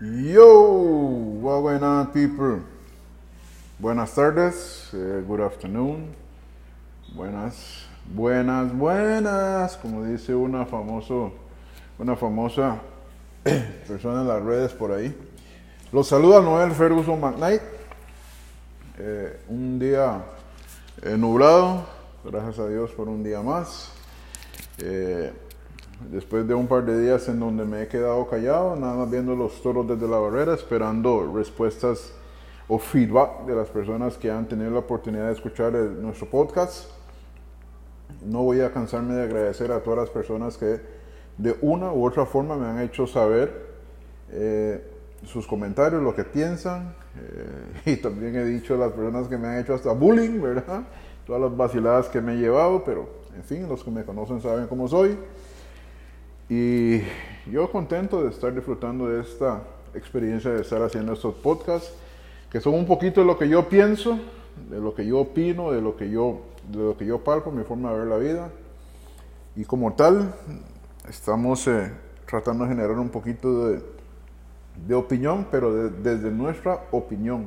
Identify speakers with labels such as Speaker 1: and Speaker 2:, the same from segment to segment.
Speaker 1: Yo, what going on, people? Buenas tardes, eh, good afternoon, buenas, buenas, buenas, como dice una famoso, una famosa persona en las redes por ahí. Los saluda Noel Ferguson McKnight. Eh, un día eh, nublado, gracias a Dios por un día más. Después de un par de días en donde me he quedado callado, nada más viendo los toros desde la barrera, esperando respuestas o feedback de las personas que han tenido la oportunidad de escuchar el- nuestro podcast. No voy a cansarme de agradecer a todas las personas que de una u otra forma me han hecho saber eh, sus comentarios, lo que piensan. eh, y también he dicho a las personas que me han hecho hasta bullying, ¿verdad? Todas las vaciladas que me he llevado, pero en fin, los que me conocen saben cómo soy. Y yo contento de estar disfrutando de esta experiencia de estar haciendo estos podcasts, que son un poquito de lo que yo pienso, de lo que yo opino, de lo que yo, de lo que yo palpo, mi forma de ver la vida. Y como tal, estamos eh, tratando de generar un poquito de, de opinión, pero de- desde nuestra opinión,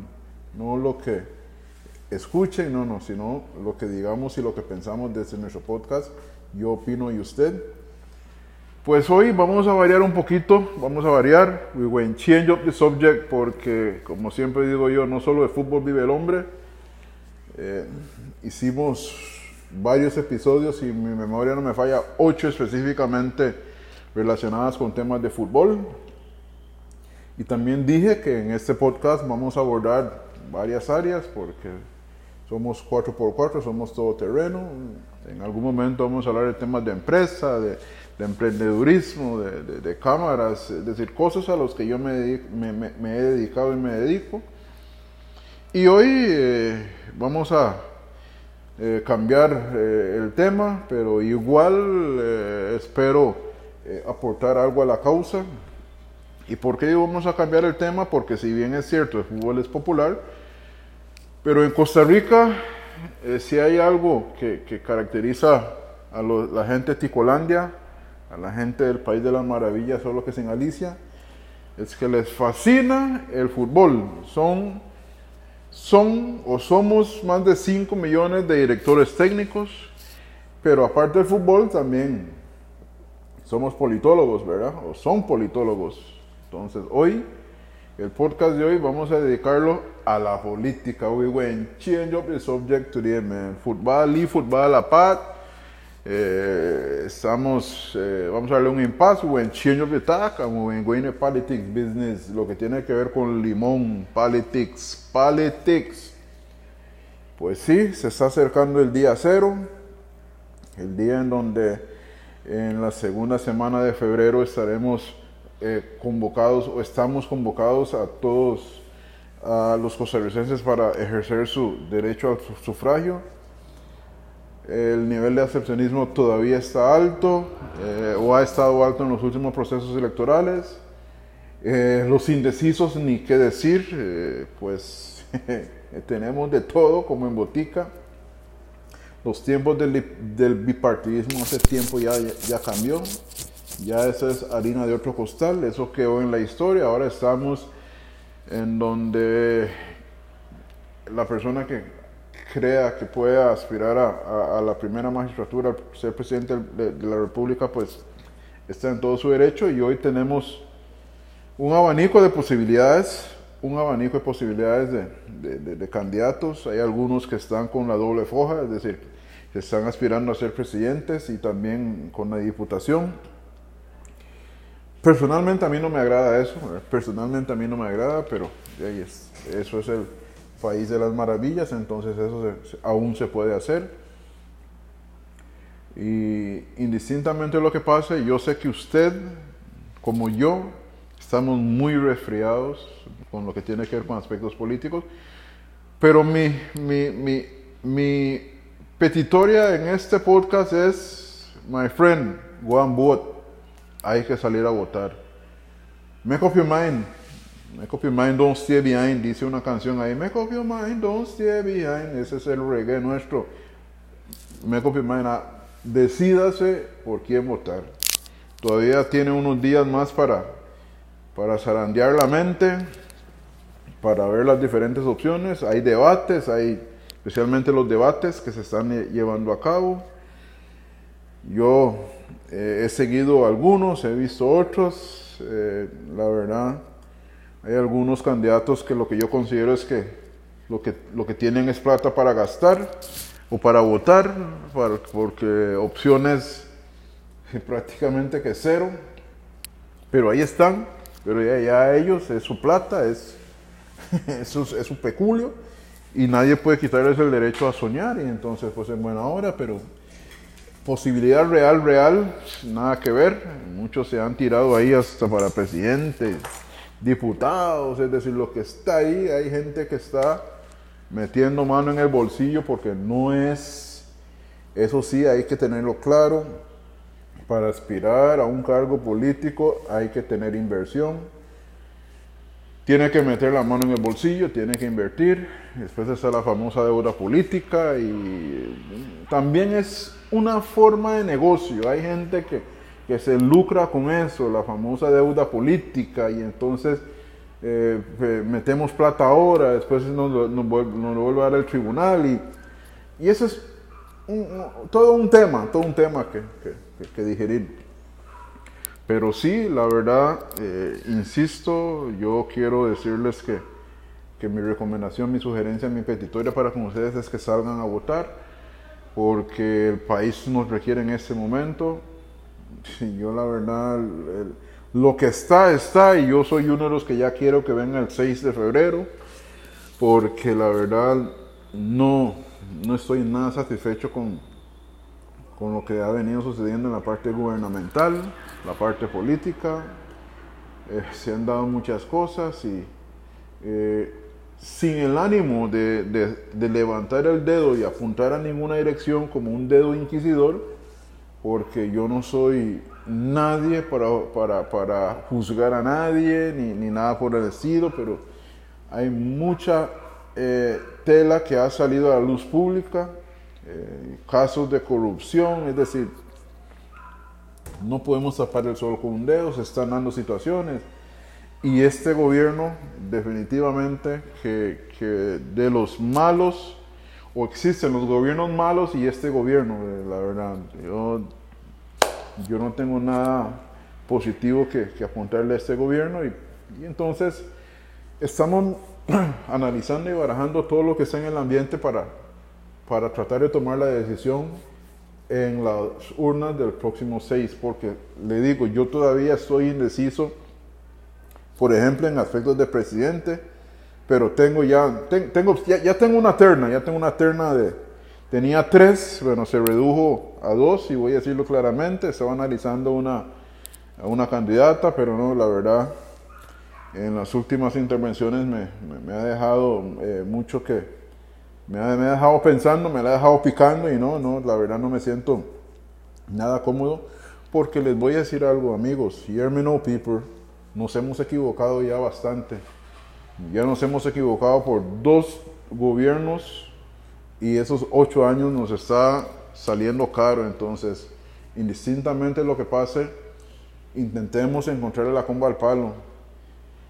Speaker 1: no lo que escuchen, no, no, sino lo que digamos y lo que pensamos desde nuestro podcast. Yo opino y usted. Pues hoy vamos a variar un poquito, vamos a variar. We went change up the subject porque, como siempre digo yo, no solo de fútbol vive el hombre. Eh, hicimos varios episodios, si mi memoria no me falla, ocho específicamente relacionadas con temas de fútbol. Y también dije que en este podcast vamos a abordar varias áreas porque somos 4x4, somos todoterreno. En algún momento vamos a hablar de temas de empresa, de, de emprendedurismo, de, de- de cámaras, es decir, cosas a los que yo me, dedi- me- me- me he dedicado y me dedico. Y hoy eh, vamos a eh, cambiar eh, el tema, pero igual eh, espero eh, aportar algo a la causa. ¿Y por qué vamos a cambiar el tema? Porque si bien es cierto, el fútbol es popular, pero en Costa Rica, eh, si hay algo que, caracteriza a la gente de Ticolandia, a la gente del País de las Maravillas, solo que es en Galicia, es que les fascina el fútbol. Son, son o somos más de 5 millones de directores técnicos, pero aparte del fútbol también somos politólogos, ¿verdad? O son politólogos. Entonces, hoy, el podcast de hoy, vamos a dedicarlo a la política. We went change up the subject today, man. Fútbol y fútbol a la pat. Eh, estamos, eh, vamos a darle un impasse, we went change up the tack, and we went going to politics business, lo que tiene que ver con limón, politics, politics. Pues sí, se está acercando el día cero, el día en donde en la segunda semana de febrero estaremos eh, convocados o estamos convocados a todos a los costarricenses para ejercer su derecho al su- sufragio. El nivel de abstencionismo todavía está alto eh, o ha estado alto en los últimos procesos electorales. Eh, los indecisos, ni qué decir, eh, pues tenemos de todo como en botica. Los tiempos del, del bipartidismo hace tiempo ya, ya, ya cambió. Ya esa es harina de otro costal, eso quedó en la historia. Ahora estamos en donde la persona que crea que pueda aspirar a, la primera magistratura, ser presidente de, la República, pues está en todo su derecho y hoy tenemos un abanico de posibilidades, un abanico de posibilidades de, de- de- de candidatos. Hay algunos que están con la doble foja, es decir, que están aspirando a ser presidentes y también con la diputación. Personalmente a mí no me agrada eso, ¿verdad? personalmente a mí no me agrada, pero ahí es- eso es el país de las maravillas, entonces eso se- aún se puede hacer. Y indistintamente de lo que pase, yo sé que usted, como yo, estamos muy resfriados con lo que tiene que ver con aspectos políticos, pero mi, mi, mi, mi petitoria en este podcast es, my friend, and vote. Hay que salir a votar. Make up your mind. Make up your mind, don't stay behind. Dice una canción ahí. Make up your mind, don't stay behind. Ese es el reggae nuestro. Make up your mind. ah, Decídase por quién votar. Todavía tiene unos días más para, para zarandear la mente, para ver las diferentes opciones. Hay debates, hay especialmente los debates que se están eh, llevando a cabo. Yo eh, he seguido algunos, he visto otros. Eh, la verdad, hay algunos candidatos que lo que yo considero es que lo que, lo que tienen es plata para gastar o para votar, porque opciones prácticamente que cero. Pero ahí están, pero ya, ya ellos, es su plata, es, es, su, es su peculio y nadie puede quitarles el derecho a soñar y entonces pues en buena hora, pero posibilidad real, real, nada que ver. Muchos se han tirado ahí hasta para presidentes, diputados, es decir, lo que está ahí, hay gente que está metiendo mano en el bolsillo porque no es, eso sí, hay que tenerlo claro, para aspirar a un cargo político hay que tener inversión tiene que meter la mano en el bolsillo, tiene que invertir. Después está la famosa deuda política y también es una forma de negocio. Hay gente que, que se lucra con eso, la famosa deuda política y entonces eh, metemos plata ahora, después nos, nos, vuelve a dar el tribunal y, y eso es todo un tema, todo un tema que, que, que digerir. Pero sí, la verdad, eh, insisto, yo quiero decirles que, que, mi recomendación, mi sugerencia, mi petitoria para con ustedes es que salgan a votar, porque el país nos requiere en este momento. yo la verdad, lo que está, está, y yo soy uno de los que ya quiero que venga el 6 de febrero, porque la verdad no, no estoy nada satisfecho con, con lo que ha venido sucediendo en la parte gubernamental, la parte política. Eh, se han dado muchas cosas y eh, sin el ánimo de, de, levantar el dedo y apuntar a ninguna dirección como un dedo inquisidor, porque yo no soy nadie para, para, para juzgar a nadie ni, ni, nada por el estilo, pero hay mucha eh, tela que ha salido a la luz pública eh, casos de corrupción, es decir, no podemos tapar el sol con un dedo, se están dando situaciones. Y este gobierno, definitivamente, que, que de los malos, o existen los gobiernos malos y este gobierno, eh, la verdad, yo, yo no tengo nada positivo que, apuntarle a este gobierno y, y entonces estamos analizando y barajando todo lo que está en el ambiente para, para tratar de tomar la decisión en las urnas del próximo 6, porque le digo, yo todavía estoy indeciso, por ejemplo, en aspectos de presidente, pero tengo ya, tengo, ya, tengo una terna, ya tengo una terna de, tenía tres, bueno, se redujo a dos y voy a decirlo claramente, estaba analizando una, una candidata, pero no, la verdad, en las últimas intervenciones me, me, ha dejado eh, mucho que, me ha, dejado pensando, me la ha dejado picando y no, no, la verdad no me siento nada cómodo porque les voy a decir algo amigos, hear me know people, nos hemos equivocado ya bastante, ya nos hemos equivocado por dos gobiernos y esos ocho años nos está saliendo caro, entonces indistintamente lo que pase, intentemos encontrarle la comba al palo.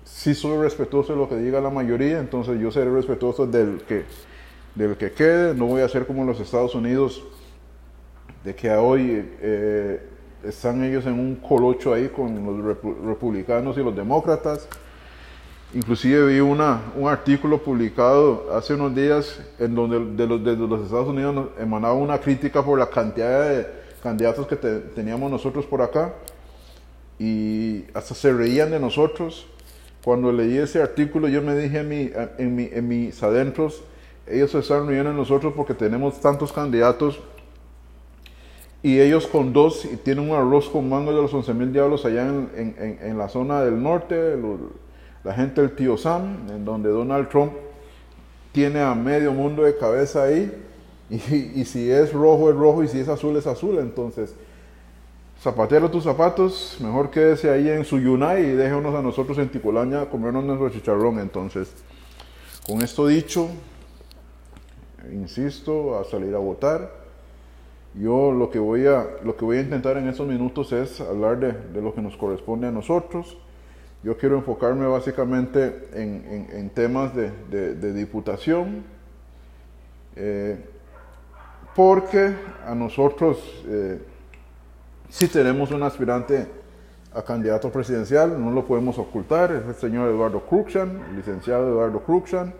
Speaker 1: Si soy respetuoso de lo que diga la mayoría, entonces yo seré respetuoso del que del que quede. No voy a ser como los Estados Unidos, de que hoy eh, están ellos en un colocho ahí con los republicanos y los demócratas. Inclusive vi una, un artículo publicado hace unos días en donde de los, de los Estados Unidos emanaba una crítica por la cantidad de candidatos que teníamos nosotros por acá y hasta se reían de nosotros. Cuando leí ese artículo yo me dije en, mi, en, mi, en mis adentros, ellos se están riendo en nosotros porque tenemos tantos candidatos y ellos con dos y tienen un arroz con mango de los 11 mil diablos allá en, en, en, la zona del norte, la gente del tío Sam, en donde Donald Trump tiene a medio mundo de cabeza ahí y, y, si es rojo es rojo y si es azul es azul, entonces zapatero tus zapatos, mejor quédese ahí en su Yunay y déjenos a nosotros en Ticolaña comernos nuestro chicharrón, entonces con esto dicho insisto, a salir a votar. Yo lo que voy a, lo que voy a intentar en estos minutos es hablar de, de, lo que nos corresponde a nosotros. Yo quiero enfocarme básicamente en, temas de, diputación, eh, porque a nosotros eh, si tenemos un aspirante a candidato presidencial, no lo podemos ocultar, es el señor Eduardo Cruxan, licenciado Eduardo Cruxan,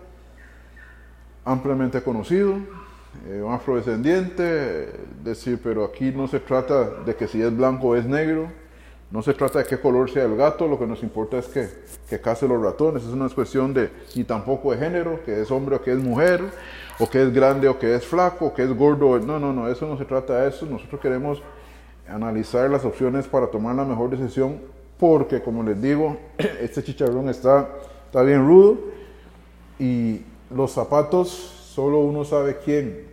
Speaker 1: ampliamente conocido, eh, un afrodescendiente, decir, pero aquí no se trata de que si es blanco o es negro, no se trata de qué color sea el gato, lo que nos importa es que, que case los ratones, es una cuestión de, y tampoco de género, que es hombre o que es mujer, o que es grande o que es flaco, o que es gordo, no, no, no, eso no se trata de eso, nosotros queremos analizar las opciones para tomar la mejor decisión, porque como les digo, este chicharrón está, está bien rudo y los zapatos, solo uno sabe quién,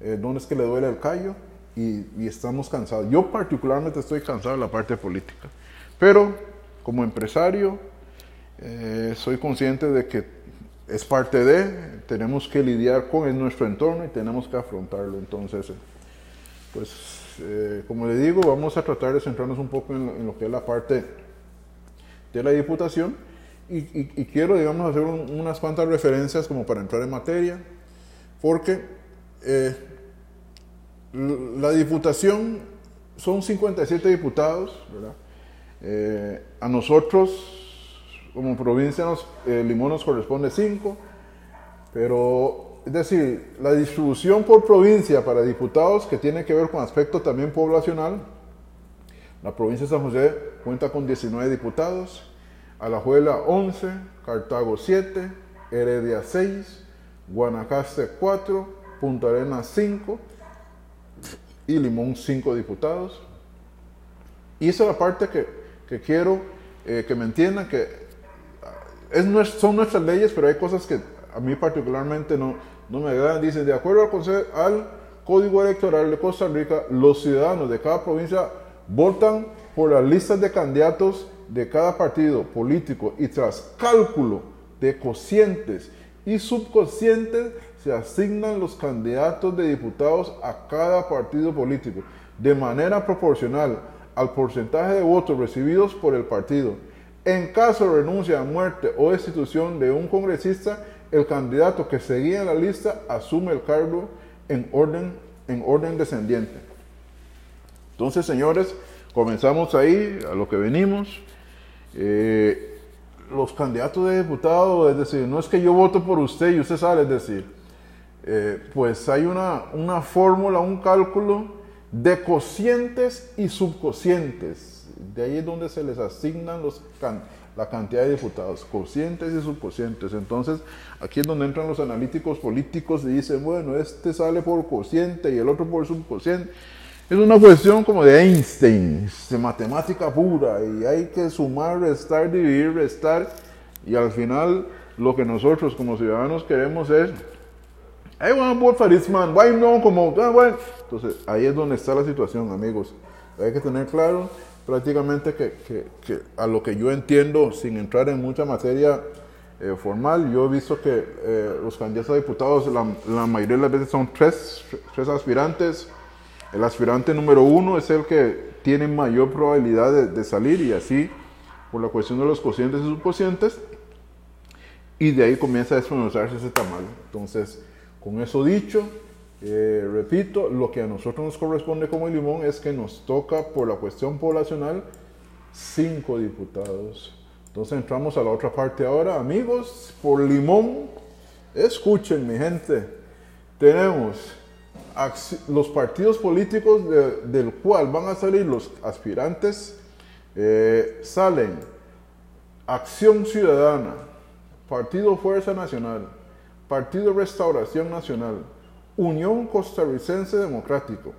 Speaker 1: eh, dónde es que le duele el callo y, estamos cansados. Yo particularmente estoy cansado de la parte política, pero como empresario eh, soy consciente de que es parte de, tenemos que lidiar con nuestro entorno y tenemos que afrontarlo. Entonces, eh, pues como le digo, vamos a tratar de centrarnos un poco en lo, que es la parte de la diputación y, quiero, digamos, hacer unas cuantas referencias como para entrar en materia, porque eh, la diputación son 57 diputados, ¿verdad? Eh, a nosotros, como provincia, nos, Limón nos corresponde 5, pero es decir, la distribución por provincia para diputados que tiene que ver con aspecto también poblacional. La provincia de San José cuenta con 19 diputados, Alajuela 11, Cartago 7, Heredia 6, Guanacaste 4, Punta Arenas 5 y Limón 5 diputados. Y esa es la parte que, quiero eh, que me entiendan, que es, son nuestras leyes, pero hay cosas que a mí particularmente no, no me agradan. Dicen, de acuerdo al, al Código Electoral de Costa Rica, los ciudadanos de cada provincia votan por las listas de candidatos de cada partido político y tras cálculo de cocientes y subcocientes se asignan los candidatos de diputados a cada partido político de manera proporcional al porcentaje de votos recibidos por el partido. En caso de renuncia, muerte o destitución de un congresista, el candidato que seguía en la lista asume el cargo en orden, en orden descendiente. Entonces, señores, comenzamos ahí a lo que venimos. Eh, los candidatos de diputado, es decir, no es que yo voto por usted y usted sale, es decir, eh, pues hay una, una fórmula, un cálculo de cocientes y subcocientes. De ahí es donde se les asignan los la cantidad de diputados, cocientes y subcocientes. Entonces, aquí es donde entran los analíticos políticos y dicen, bueno, este sale por cociente y el otro por subcociente. Es una cuestión como de Einstein, de matemática pura, y hay que sumar, restar, dividir, restar, y al final lo que nosotros como ciudadanos queremos es, I want vote for this man, why no, como, ah, Entonces, ahí es donde está la situación, amigos. Hay que tener claro prácticamente que, a lo que yo entiendo, sin entrar en mucha materia eh, formal, yo he visto que eh, los candidatos a diputados, la, mayoría de las veces son tres, tres aspirantes. El aspirante número uno es el que tiene mayor probabilidad de, salir y así, por la cuestión de los cocientes y subcocientes, y de ahí comienza a desmenuzarse ese tamal. Entonces, con eso dicho, eh, repito, lo que a nosotros nos corresponde como limón es que nos toca por la cuestión poblacional cinco diputados. Entonces entramos a la otra parte ahora. Amigos, por limón, escuchen mi gente, tenemos los partidos políticos del cual van a salir los aspirantes. Eh, salen Acción Ciudadana, Partido Fuerza Nacional, Partido Restauración Nacional, Unión Costarricense Democrático,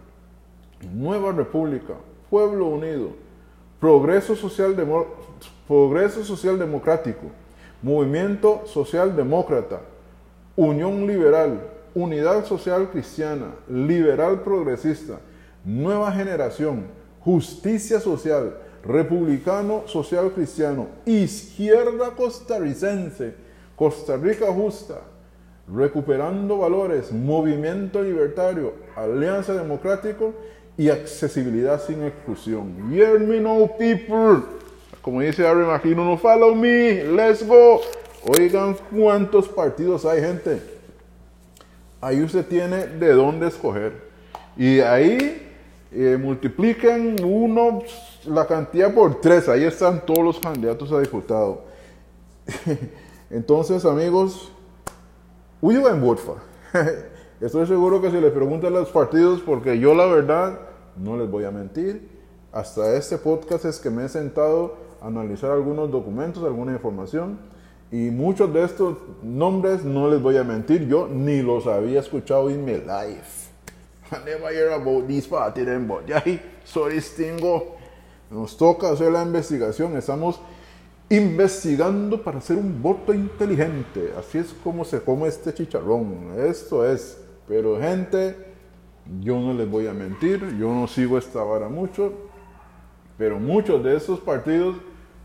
Speaker 1: Nueva República, Pueblo Unido, Progreso Social, Progreso Social Democrático, Movimiento Social Demócrata, Unión Liberal, Unidad Social Cristiana, Liberal Progresista, Nueva Generación, Justicia Social, Republicano Social Cristiano, Izquierda Costarricense, Costa Rica Justa, Recuperando Valores, Movimiento Libertario, Alianza Democrático y Accesibilidad sin Exclusión. Hear me now, people. como dice Ari Imagino, no follow me, let's go. Oigan cuántos partidos hay, gente. Ahí usted tiene de dónde escoger. Y ahí eh, multipliquen uno, la cantidad por tres. Ahí están todos los candidatos a diputado. Entonces, amigos, huyo en Botfa. Estoy seguro que si les preguntan a los partidos, porque yo la verdad, no les voy a mentir, hasta este podcast es que me he sentado a analizar algunos documentos, alguna información, y muchos de estos nombres, no les voy a mentir, yo ni los había escuchado en mi life. I never hear about these parties, but ya, sorry, Stingo. Nos toca hacer la investigación, estamos investigando para hacer un voto inteligente. Así es como se come este chicharrón. Esto es. Pero gente, yo no les voy a mentir, yo no sigo esta vara mucho, pero muchos de estos partidos,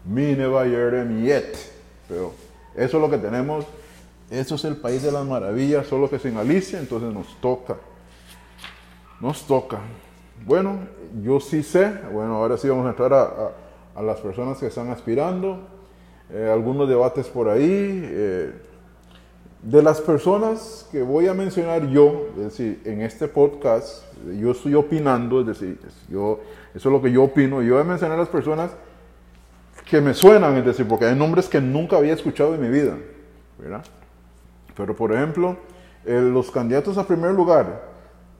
Speaker 1: me never heard them yet. Pero eso es lo que tenemos. Eso es el país de las maravillas, solo que sin Alicia, entonces nos toca. Nos toca. Bueno, yo sí sé, bueno, ahora sí vamos a entrar a, a, las personas que están aspirando, eh, algunos debates por ahí. Eh, de las personas que voy a mencionar yo, es decir, en este podcast, yo estoy opinando, es decir, yo, eso es lo que yo opino, yo voy a mencionar a las personas que me suenan, es decir, porque hay nombres que nunca había escuchado en mi vida, ¿verdad? Pero, por ejemplo, los candidatos a primer lugar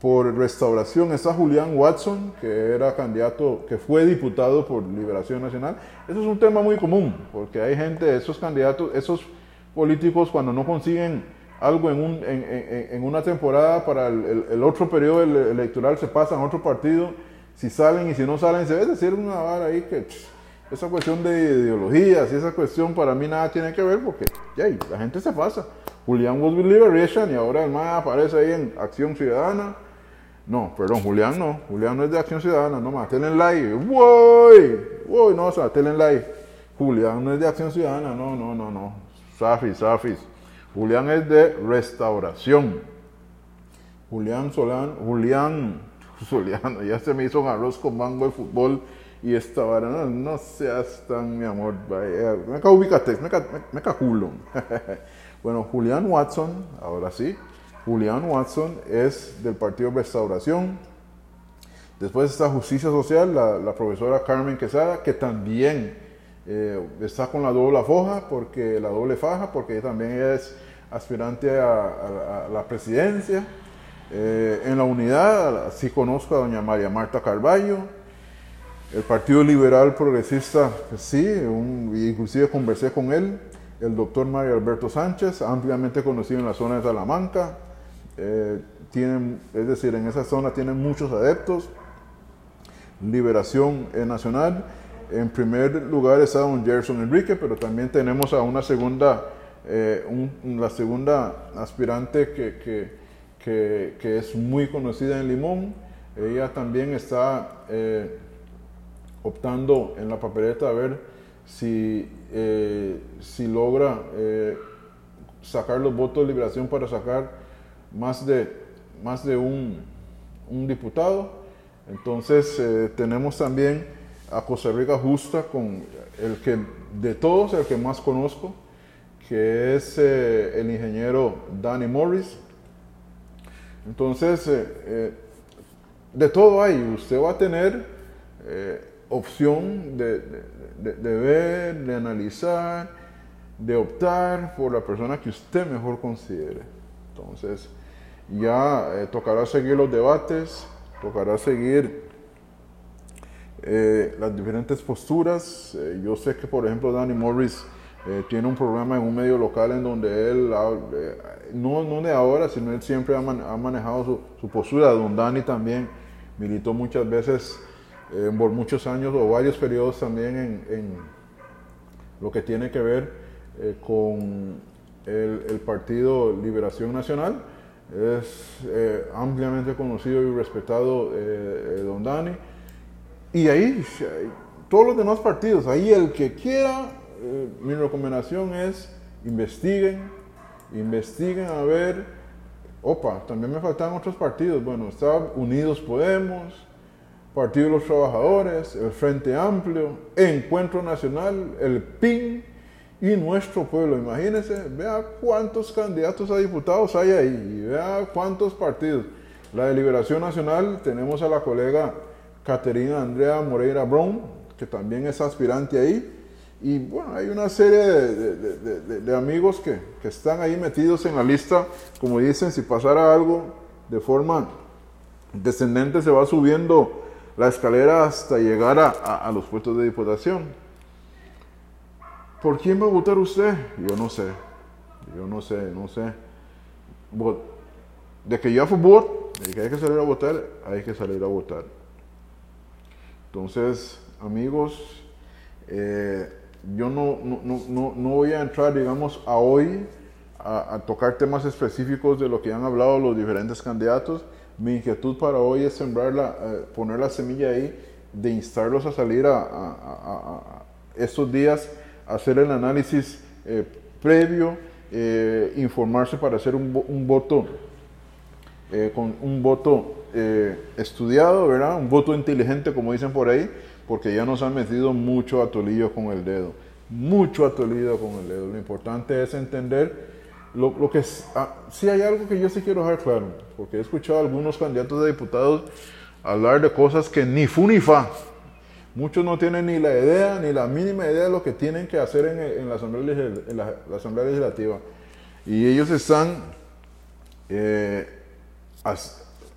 Speaker 1: por restauración está Julián Watson, que era candidato, que fue diputado por Liberación Nacional. Eso es un tema muy común, porque hay gente, esos candidatos, esos políticos cuando no consiguen algo en, un, en, en, una temporada para el, el, otro periodo electoral se pasan a otro partido, si salen y si no salen, se ve decir una vara ahí que esa cuestión de ideologías y esa cuestión para mí nada tiene que ver porque la gente se pasa. Julián was with Liberation y ahora el más aparece ahí en Acción Ciudadana. No, perdón, Julián no. Julián no es de Acción Ciudadana, no más. Telen Live. ¡Woy! ¡Woy! No, o sea, Telen Live. Julián no es de Acción Ciudadana, no, no, no, no. Safis, Safis. Julián es de restauración. Julián Solán, Julián Soliano, ya se me hizo un arroz con mango de fútbol y esta vara, no, no seas tan mi amor, me ca ubicate, me ca, me, culo. bueno, Julián Watson, ahora sí, Julián Watson es del Partido Restauración. Después está Justicia Social, la, la profesora Carmen Quesada, que también eh, está con la doble foja, porque la doble faja, porque también es aspirante a, la presidencia. Eh, en la unidad sí conozco a doña María Marta Carballo. El Partido Liberal Progresista, sí, inclusive conversé con él. El doctor Mario Alberto Sánchez, ampliamente conocido en la zona de Salamanca. Eh, tienen, es decir, en esa zona tienen muchos adeptos. Liberación Nacional en primer lugar está don Gerson Enrique, pero también tenemos a una segunda, eh, la segunda aspirante que, que, que, es muy conocida en Limón. Ella también está eh, optando en la papeleta a ver si, eh, si logra sacar los votos de liberación para sacar más de, más de un, un diputado. Entonces tenemos también a Costa Rica justa con el que de todos el que más conozco, que es eh, el ingeniero Danny Morris. Entonces, eh, eh, de todo hay, usted va a tener opción de, de, ver, de analizar, de optar por la persona que usted mejor considere. Entonces, ya tocará seguir los debates, tocará seguir eh, las diferentes posturas. Eh, yo sé que, por ejemplo, Danny Morris eh, tiene un programa en un medio local en donde él, no, no de ahora, sino él siempre ha, manejado su, su, postura. Don Danny también militó muchas veces, por muchos años o varios periodos también en, lo que tiene que ver con el, Partido Liberación Nacional. Es ampliamente conocido y respetado Don Dani. Y ahí, todos los demás partidos, ahí el que quiera, eh, mi recomendación es investiguen, investiguen a ver, opa, también me faltan otros partidos, bueno, está Unidos Podemos, Partido de los Trabajadores, el Frente Amplio, Encuentro Nacional, el PIN y nuestro pueblo. Imagínense, vea cuántos candidatos a diputados hay ahí, vea cuántos partidos. La deliberación nacional, tenemos a la colega Caterina Andrea Moreira Brown, que también es aspirante ahí. Y bueno, hay una serie de, amigos que, que, están ahí metidos en la lista. Como dicen, si pasara algo de forma descendente, se va subiendo la escalera hasta llegar a, a, los puestos de diputación. ¿Por quién va a votar usted? Yo no sé. Yo no sé, no sé. De que ya fue voto, de que hay que salir a votar, hay que salir a votar. Entonces, amigos, eh, yo no, no, voy a entrar, digamos, a hoy a, tocar temas específicos de lo que han hablado los diferentes candidatos. Mi inquietud para hoy es sembrarla, eh, poner la semilla ahí, de instarlos a salir a, estos días, a hacer el análisis eh, previo, informarse para hacer un, un voto, con un voto estudiado, ¿verdad? Un voto inteligente, como dicen por ahí, porque ya nos han metido mucho atolillo con el dedo, mucho atolillo con el dedo. Lo importante es entender lo, que es, ah, sí hay algo que yo sí quiero dejar claro, porque he escuchado a algunos candidatos de diputados hablar de cosas que ni fu ni fa. Muchos no tienen ni la idea, ni la mínima idea de lo que tienen que hacer en, la, asamblea, Legislativa. Y ellos están, eh,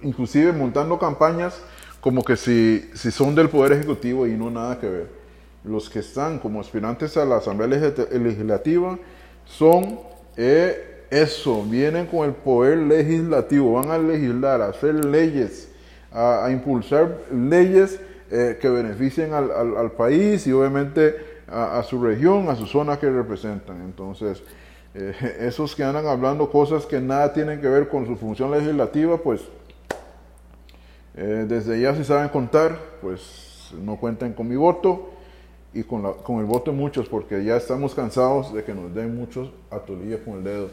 Speaker 1: inclusive montando campañas como que si, si son del Poder Ejecutivo y no nada que ver. Los que están como aspirantes a la Asamblea Legislativa son eh, eso, vienen con el poder legislativo, van a legislar, a hacer leyes, a, impulsar leyes eh, que beneficien al, país y obviamente a, su región, a su zona que representan. Entonces, eh, esos que andan hablando cosas que nada tienen que ver con su función legislativa, pues eh, desde ya si saben contar, pues no cuenten con mi voto y con, el voto de muchos, porque ya estamos cansados de que nos den muchos atolillas con el dedo.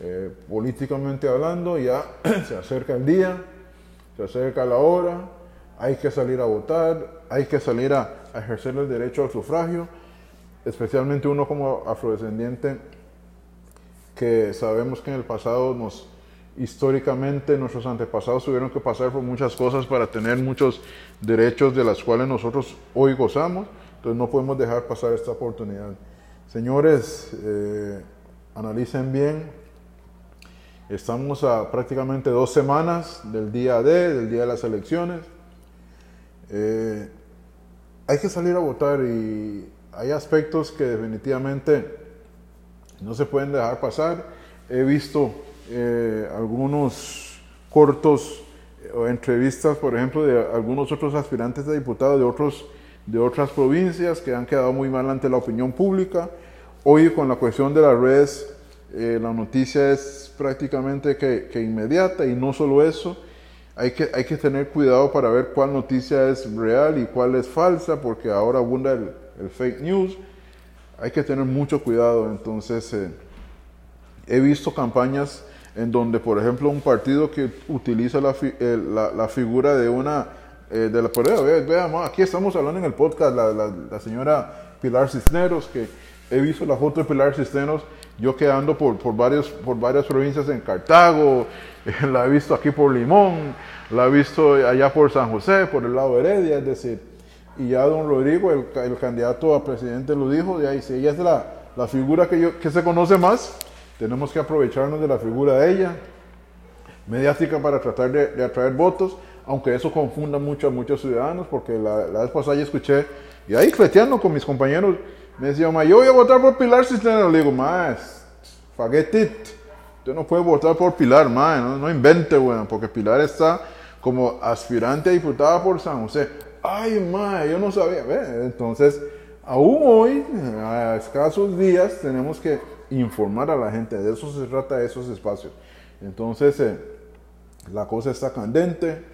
Speaker 1: Eh, políticamente hablando, ya se acerca el día, se acerca la hora, hay que salir a votar, hay que salir a, a ejercer el derecho al sufragio, especialmente uno como afrodescendiente, que sabemos que en el pasado nos históricamente nuestros antepasados tuvieron que pasar por muchas cosas para tener muchos derechos de las cuales nosotros hoy gozamos, entonces no podemos dejar pasar esta oportunidad. Señores, eh, analicen bien, estamos a prácticamente dos semanas del día D, del día de las elecciones. Eh, hay que salir a votar y hay aspectos que definitivamente no se pueden dejar pasar. He visto eh, algunos cortos o entrevistas, por ejemplo, de algunos otros aspirantes de diputados de, otros, de otras provincias que han quedado muy mal ante la opinión pública. Hoy con la cuestión de las redes, eh, la noticia es prácticamente que, que, inmediata y no solo eso, hay que, hay que tener cuidado para ver cuál noticia es real y cuál es falsa, porque ahora abunda el, el fake news. Hay que tener mucho cuidado, entonces he visto campañas en donde, por ejemplo, un partido que utiliza la, la, figura de una, eh, de la, vea, aquí estamos hablando en el podcast, la, la, señora Pilar Cisneros, que he visto la foto de Pilar Cisneros, yo quedando por, por, varios, por varias provincias en Cartago, la he visto aquí por Limón, la he visto allá por San José, por el lado de Heredia, es decir, y ya don Rodrigo, el, el candidato a presidente, lo dijo, de ahí, si ella es la, la figura que, yo, que se conoce más, tenemos que aprovecharnos de la figura de ella, mediática para tratar de, atraer votos, aunque eso confunda mucho a muchos ciudadanos, porque la, vez pasada ya escuché, y ahí fleteando con mis compañeros, me decía, ma, yo voy a votar por Pilar Cisneros. Le digo, más, forget it. Usted no puede votar por Pilar, ma, no, no invente, bueno, porque Pilar está como aspirante a diputada por San José. Ay, ma, yo no sabía. Entonces, aún hoy, a escasos días, tenemos que informar a la gente, de eso se trata esos espacios. Entonces, eh, la cosa está candente,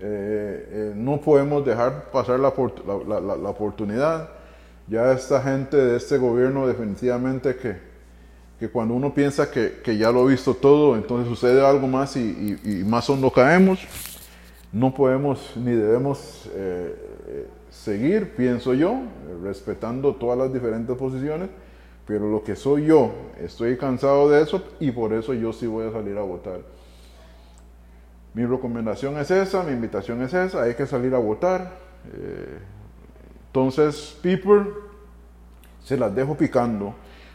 Speaker 1: eh, eh, no podemos dejar pasar la, oportunidad. Ya esta gente de este gobierno definitivamente que, que cuando uno piensa que, que, ya lo ha visto todo, entonces sucede algo más y, y, más hondo caemos. no podemos ni debemos eh, seguir, pienso yo, respetando todas las diferentes posiciones, pero lo que soy yo, estoy cansado de eso y por eso yo sí voy a salir a votar. Mi recomendación es esa, mi invitación es esa, hay que salir a votar. Eh, entonces, people, se las dejo picando.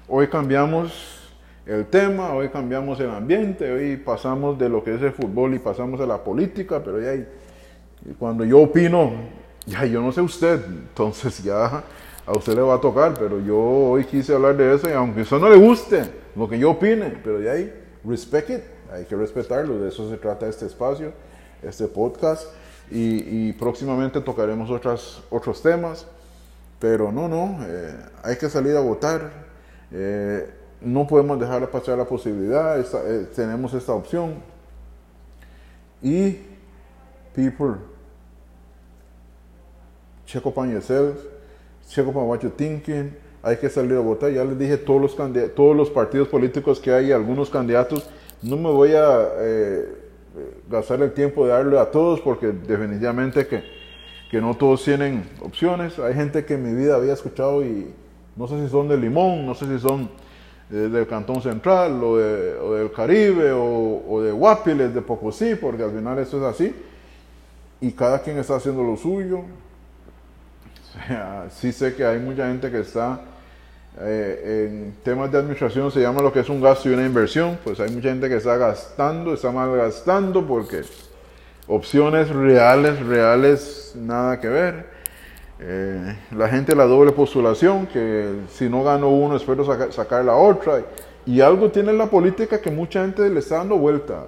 Speaker 1: Hoy cambiamos el tema, hoy cambiamos el ambiente, hoy pasamos de lo que es el fútbol y pasamos a la política, pero ya cuando yo opino, ya yo no sé usted, entonces ya a usted le va a tocar, pero yo hoy quise hablar de eso y aunque a usted no le guste lo que yo opine, pero ya ahí, respect it, hay que respetarlo, de eso se trata este espacio, este podcast y, próximamente tocaremos otras, otros temas, pero no, no, eh, hay que salir a votar. Eh, no podemos dejar pasar la posibilidad, eh, tenemos esta opción. Y, people, check up on yourself, check up on what you're thinking, hay que salir a votar. Ya les dije todos los, todos los partidos políticos que hay, algunos candidatos, no me voy a eh, gastar el tiempo de darle a todos porque definitivamente que, que no todos tienen opciones. Hay gente que en mi vida había escuchado y no sé si son de Limón, no sé si son del Cantón Central o, del Caribe o, de Guapiles, de Pocosí, porque al final eso es así. Y cada quien está haciendo lo suyo. sí sé que hay mucha gente que está eh, en temas de administración, se llama lo que es un gasto y una inversión. Pues hay mucha gente que está gastando, está malgastando porque opciones reales, reales, nada que ver. Eh, la gente la doble postulación, que si no gano uno espero sacar la otra. Y algo tiene la política que mucha gente le está dando vuelta.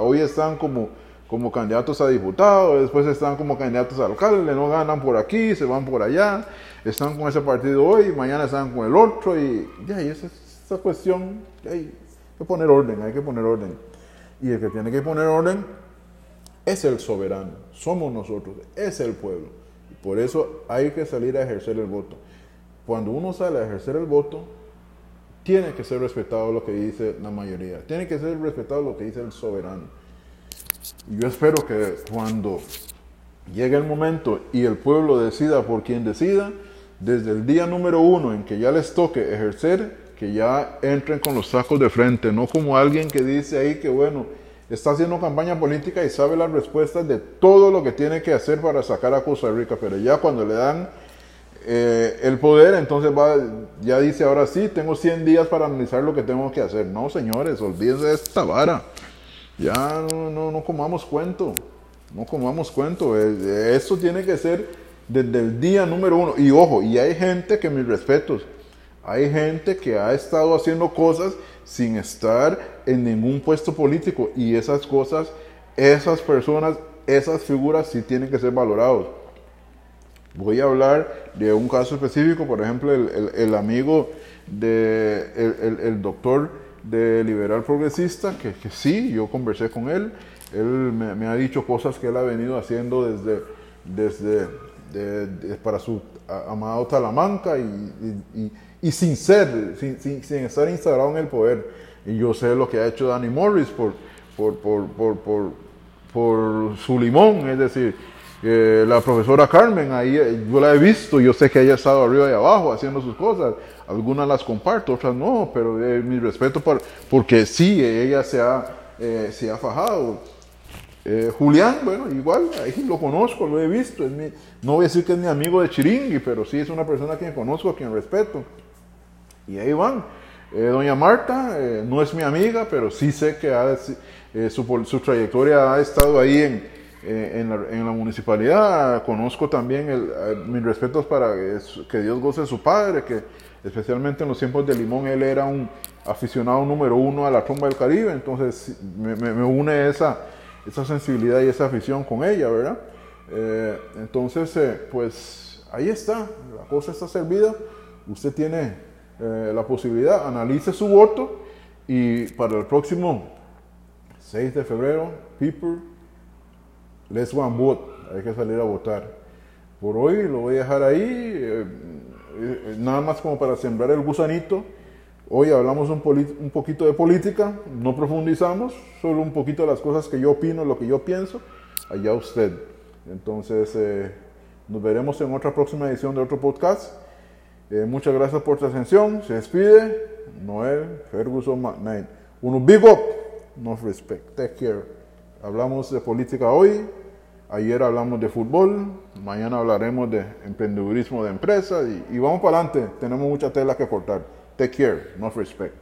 Speaker 1: Hoy están como, como candidatos a diputados, después están como candidatos a alcalde, no ganan por aquí, se van por allá, están con ese partido hoy, mañana están con el otro. Y, ya, y esa, esa cuestión, hay que poner orden, hay que poner orden. Y el que tiene que poner orden es el soberano, somos nosotros, es el pueblo. Por eso hay que salir a ejercer el voto. Cuando uno sale a ejercer el voto, tiene que ser respetado lo que dice la mayoría, tiene que ser respetado lo que dice el soberano. Yo espero que cuando llegue el momento y el pueblo decida por quien decida, desde el día número uno en que ya les toque ejercer, que ya entren con los sacos de frente, no como alguien que dice ahí que bueno, está haciendo campaña política y sabe las respuestas de todo lo que tiene que hacer para sacar a Costa Rica, pero ya cuando le dan eh, el poder, entonces va, ya dice, ahora sí, tengo 100 días para analizar lo que tengo que hacer. No, señores, olvídense de esta vara. Ya no, no, no comamos cuento, no comamos cuento. Eh, eso tiene que ser desde el día número uno. Y ojo, y hay gente que mis respetos, hay gente que ha estado haciendo cosas sin estar en ningún puesto político y esas cosas, esas personas, esas figuras sí tienen que ser valorados. Voy a hablar de un caso específico, por ejemplo, el, amigo de el, doctor de Liberal Progresista, que, sí, yo conversé con él, él me, ha dicho cosas que él ha venido haciendo desde, desde para su amado Talamanca y y sin ser, sin, sin, estar instalado en el poder. Y yo sé lo que ha hecho Danny Morris por, por, por, por, por su limón, es decir, la profesora Carmen, ahí eh, yo la he visto, yo sé que ella ha estado arriba y abajo haciendo sus cosas, algunas las comparto, otras no, pero eh, mi respeto por, porque sí, ella se ha, eh, se ha fajado. Julián, bueno, igual, ahí lo conozco, lo he visto, no voy a decir que es mi amigo de Chiringui, pero sí es una persona a quien conozco, a quien respeto. Y ahí van. Eh, doña Marta eh, no es mi amiga, pero sí sé que eh, su, su, trayectoria ha estado ahí en, en, la, en, la, municipalidad. Conozco también el, mis respetos para que Dios goce de su padre, que especialmente en los tiempos de Limón él era un aficionado número uno a la tromba del Caribe, entonces me, me, une esa, esa sensibilidad y esa afición con ella, ¿verdad? entonces, pues ahí está, la cosa está servida. Usted tiene eh, la posibilidad, analice su voto y para el próximo 6 de febrero, people, let's and vote. Hay que salir a votar. Por hoy lo voy a dejar ahí, eh, eh, nada más como para sembrar el gusanito. Hoy hablamos un, un, poquito de política, no profundizamos, solo un poquito de las cosas que yo opino, lo que yo pienso. allá usted. Entonces, eh, nos veremos en otra próxima edición de otro podcast. Eh, muchas gracias por su atención. Se despide Noel Ferguson McKnight. Uno big up, no respect. Take care. Hablamos de política hoy. Ayer hablamos de fútbol. Mañana hablaremos de emprendedurismo de empresas. Y, vamos para adelante. Tenemos mucha tela que cortar. Take care, no respect.